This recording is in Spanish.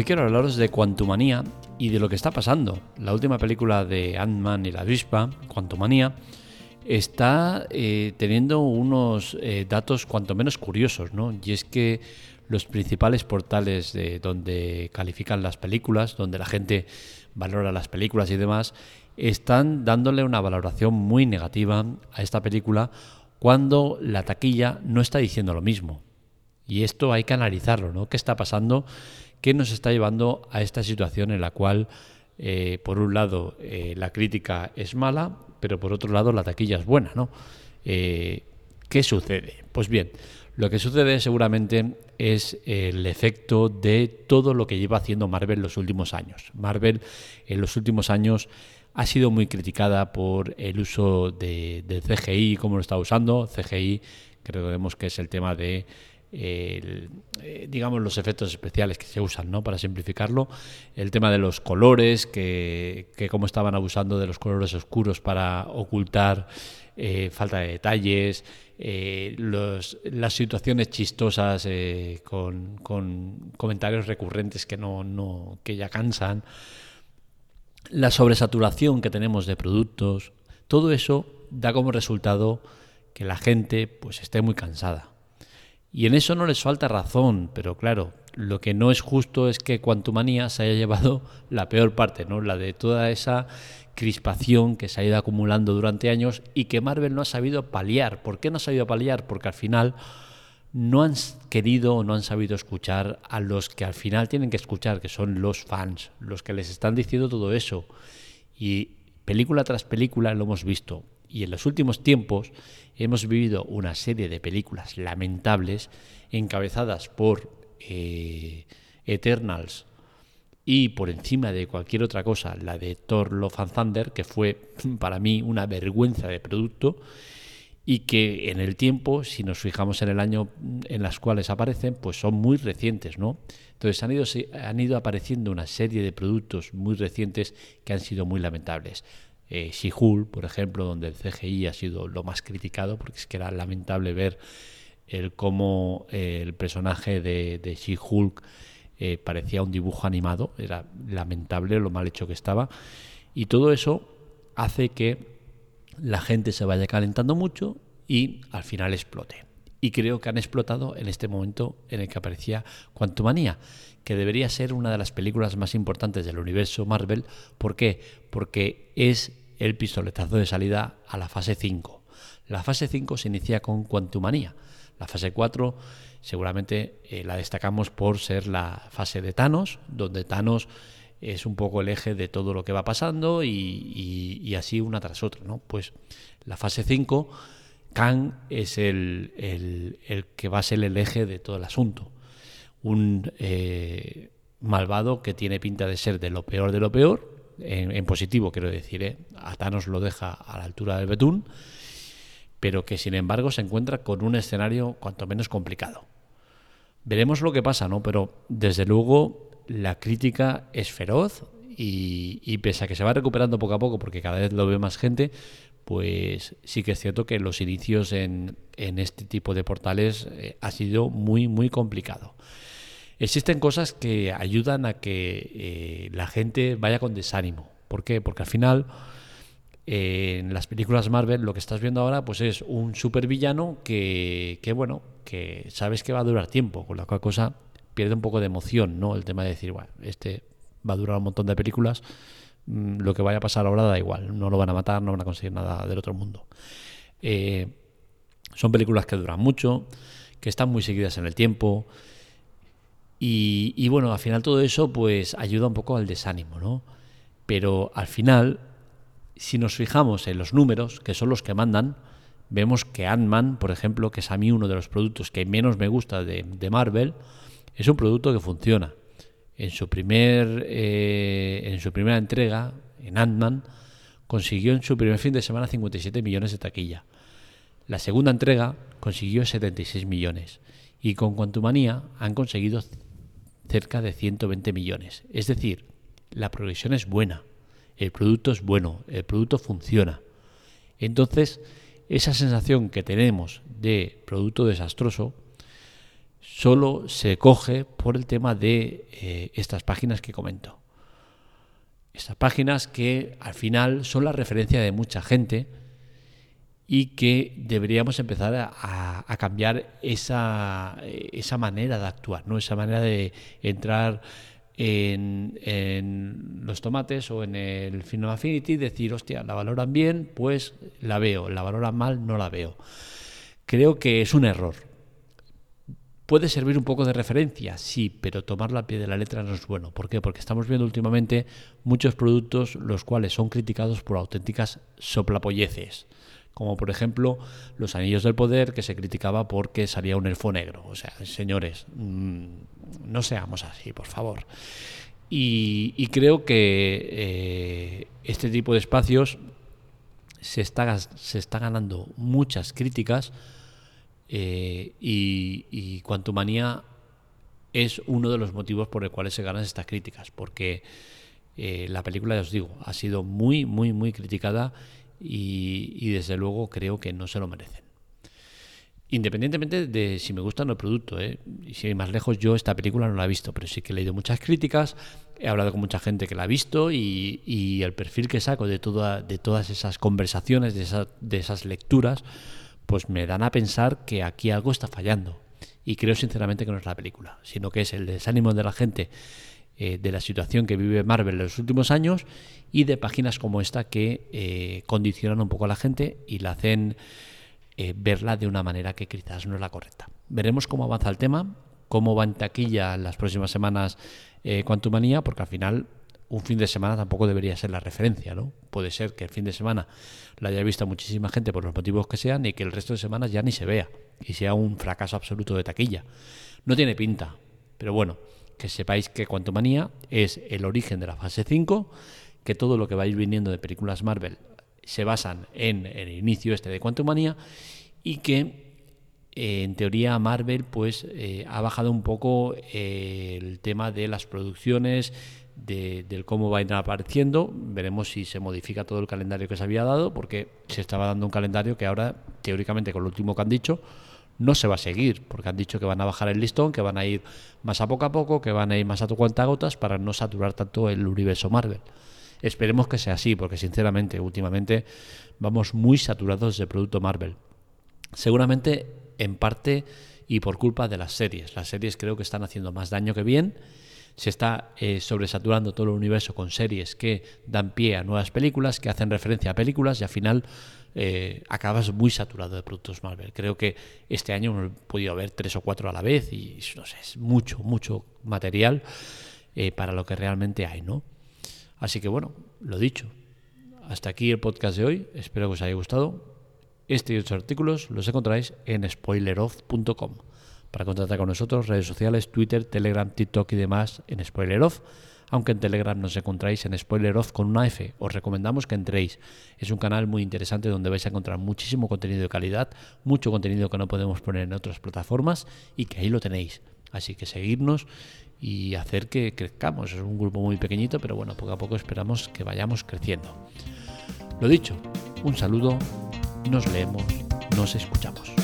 Hoy quiero hablaros de Quantumania y de lo que está pasando. La última película de Ant-Man y la avispa, Quantumania, está eh, teniendo unos eh, datos cuanto menos curiosos, ¿no? Y es que los principales portales de donde califican las películas, donde la gente valora las películas y demás, están dándole una valoración muy negativa a esta película cuando la taquilla no está diciendo lo mismo. Y esto hay que analizarlo, ¿no? ¿Qué está pasando? ¿Qué nos está llevando a esta situación en la cual, eh, por un lado, eh, la crítica es mala, pero por otro lado, la taquilla es buena, ¿no? Eh, ¿Qué sucede? Pues bien, lo que sucede seguramente es el efecto de todo lo que lleva haciendo Marvel los últimos años. Marvel en los últimos años ha sido muy criticada por el uso de, de CGI, cómo lo está usando. CGI, creemos que es el tema de eh, digamos los efectos especiales que se usan, ¿no? Para simplificarlo, el tema de los colores, que, que cómo estaban abusando de los colores oscuros para ocultar eh, falta de detalles, eh, las situaciones chistosas con, comentarios recurrentes que no, no, que ya cansan, la sobresaturación que tenemos de productos, todo eso da como resultado que la gente pues esté muy cansada y en eso no les falta razón, pero claro, lo que no es justo es que Quantumania se haya llevado la peor parte, ¿no? La de toda esa crispación que se ha ido acumulando durante años y que Marvel no ha sabido paliar. ¿Por qué no ha sabido paliar? Porque al final no han querido o no han sabido escuchar a los que al final tienen que escuchar, que son los fans, los que les están diciendo todo eso. Y película tras película lo hemos visto. Y en los últimos tiempos hemos vivido una serie de películas lamentables encabezadas por eh, Eternals y por encima de cualquier otra cosa la de Thor Love and Thunder, que fue para mí una vergüenza de producto y que en el tiempo, si nos fijamos en el año en las cuales aparecen, pues son muy recientes, ¿no? Entonces han ido, han ido apareciendo una serie de productos muy recientes que han sido muy lamentables eh, She-Hulk, por ejemplo, donde el CGI ha sido lo más criticado, porque es que era lamentable ver el cómo eh, el personaje de, de She-Hulk eh, parecía un dibujo animado, era lamentable lo mal hecho que estaba, y todo eso hace que la gente se vaya calentando mucho y al final explote. Y creo que han explotado en este momento en el que aparecía Quantumania, que debería ser una de las películas más importantes del universo Marvel. ¿Por qué? Porque es el pistoletazo de salida a la fase 5. La fase 5 se inicia con Quantumania. La fase 4 seguramente eh, la destacamos por ser la fase de Thanos, donde Thanos es un poco el eje de todo lo que va pasando y, así una tras otra. ¿no? Pues la fase 5, Kang es el, el, que va a ser el eje de todo el asunto. Un eh, malvado que tiene pinta de ser de lo peor de lo peor, en, positivo quiero decir, ¿eh? a Thanos lo deja a la altura del betún, pero que sin embargo se encuentra con un escenario cuanto menos complicado. Veremos lo que pasa, ¿no? Pero desde luego la crítica es feroz y, pese a que se va recuperando poco a poco porque cada vez lo ve más gente, pues sí que es cierto que los inicios en, este tipo de portales eh, ha sido muy, muy complicado. Existen cosas que ayudan a que eh, la gente vaya con desánimo. ¿Por qué? Porque al final eh, en las películas Marvel lo que estás viendo ahora pues es un supervillano que, que, bueno, que sabes que va a durar tiempo, con la cual cosa pierde un poco de emoción, ¿no? El tema de decir, bueno, este va a durar un montón de películas, mm, lo que vaya a pasar ahora da igual, no lo van a matar, no van a conseguir nada del otro mundo. Eh, son películas que duran mucho, que están muy seguidas en el tiempo, y, bueno, al final todo eso pues ayuda un poco al desánimo, ¿no? Pero al final, si nos fijamos en los números, que son los que mandan, vemos que Ant-Man, por ejemplo, que es a mí uno de los productos que menos me gusta de, Marvel, es un producto que funciona. En su, primer, eh, en su primera entrega, en Ant-Man, consiguió en su primer fin de semana 57 millones de taquilla. La segunda entrega consiguió 76 millones. Y con Quantumania han conseguido cerca de 120 millones. Es decir, la progresión es buena, el producto es bueno, el producto funciona. Entonces, esa sensación que tenemos de producto desastroso solo se coge por el tema de eh, estas páginas que comento. Estas páginas que al final son la referencia de mucha gente y que deberíamos empezar a, cambiar esa, esa, manera de actuar, ¿no? esa manera de entrar en, los tomates o en el Final Affinity, decir, hostia, la valoran bien, pues la veo, la valoran mal, no la veo. Creo que es un error. Puede servir un poco de referencia, sí, pero tomarlo a pie de la letra no es bueno. ¿Por qué? Porque estamos viendo últimamente muchos productos los cuales son criticados por auténticas soplapolleces como por ejemplo los Anillos del Poder, que se criticaba porque salía un elfo negro. O sea, señores, mm, no seamos así, por favor. Y, creo que eh, este tipo de espacios se está, se está ganando muchas críticas eh, y, y Quantumania es uno de los motivos por los cuales se ganan estas críticas, porque eh, la película, ya os digo, ha sido muy, muy, muy criticada y, desde luego creo que no se lo merecen. Independientemente de si me gusta o no el producto, ¿eh? y si hay más lejos, yo esta película no la he visto, pero sí que he leído muchas críticas, he hablado con mucha gente que la ha visto y, el perfil que saco de, toda, de todas esas conversaciones, de, de esas lecturas, pues me dan a pensar que aquí algo está fallando. Y creo sinceramente que no es la película, sino que es el desánimo de la gente eh, de la situación que vive Marvel en los últimos años y de páginas como esta que eh, condicionan un poco a la gente y la hacen eh, verla de una manera que quizás no es la correcta. Veremos cómo avanza el tema, cómo va en taquilla las próximas semanas Quantumania, porque al final un fin de semana tampoco debería ser la referencia, ¿no? Puede ser que el fin de semana la haya visto muchísima gente por los motivos que sean y que el resto de semanas ya ni se vea y sea un fracaso absoluto de taquilla. No tiene pinta, pero bueno, que sepáis que Quantumania es el origen de la fase 5, que todo lo que va a ir viniendo de películas Marvel se basan en el inicio este de Quantumania y que eh, en teoría Marvel pues eh, ha bajado un poco eh, el tema de las producciones, de, del cómo va a ir apareciendo. Veremos si se modifica todo el calendario que se había dado, porque se estaba dando un calendario que ahora, teóricamente, con lo último que han dicho, no se va a seguir, porque han dicho que van a bajar el listón, que van a ir más a poco a poco, que van a ir más a tu gotas para no saturar tanto el universo Marvel. Esperemos que sea así, porque sinceramente, últimamente vamos muy saturados de producto Marvel. Seguramente en parte y por culpa de las series. Las series creo que están haciendo más daño que bien. Se está eh, sobresaturando todo el universo con series que dan pie a nuevas películas, que hacen referencia a películas y al final eh, acabas muy saturado de productos Marvel. Creo que este año hemos podido ver tres o cuatro a la vez y no sé, es mucho, mucho material eh, para lo que realmente hay, ¿no? Así que bueno, lo dicho. Hasta aquí el podcast de hoy. Espero que os haya gustado. Este y otros artículos los encontráis en spoileroff.com. Para contactar con nosotros, redes sociales, Twitter, Telegram, TikTok y demás en Spoileroff aunque en Telegram nos encontráis en Spoiler Off con una F. Os recomendamos que entréis. Es un canal muy interesante donde vais a encontrar muchísimo contenido de calidad, mucho contenido que no podemos poner en otras plataformas y que ahí lo tenéis. Así que seguirnos y hacer que crezcamos. Es un grupo muy pequeñito, pero bueno, poco a poco esperamos que vayamos creciendo. Lo dicho, un saludo, nos leemos, nos escuchamos.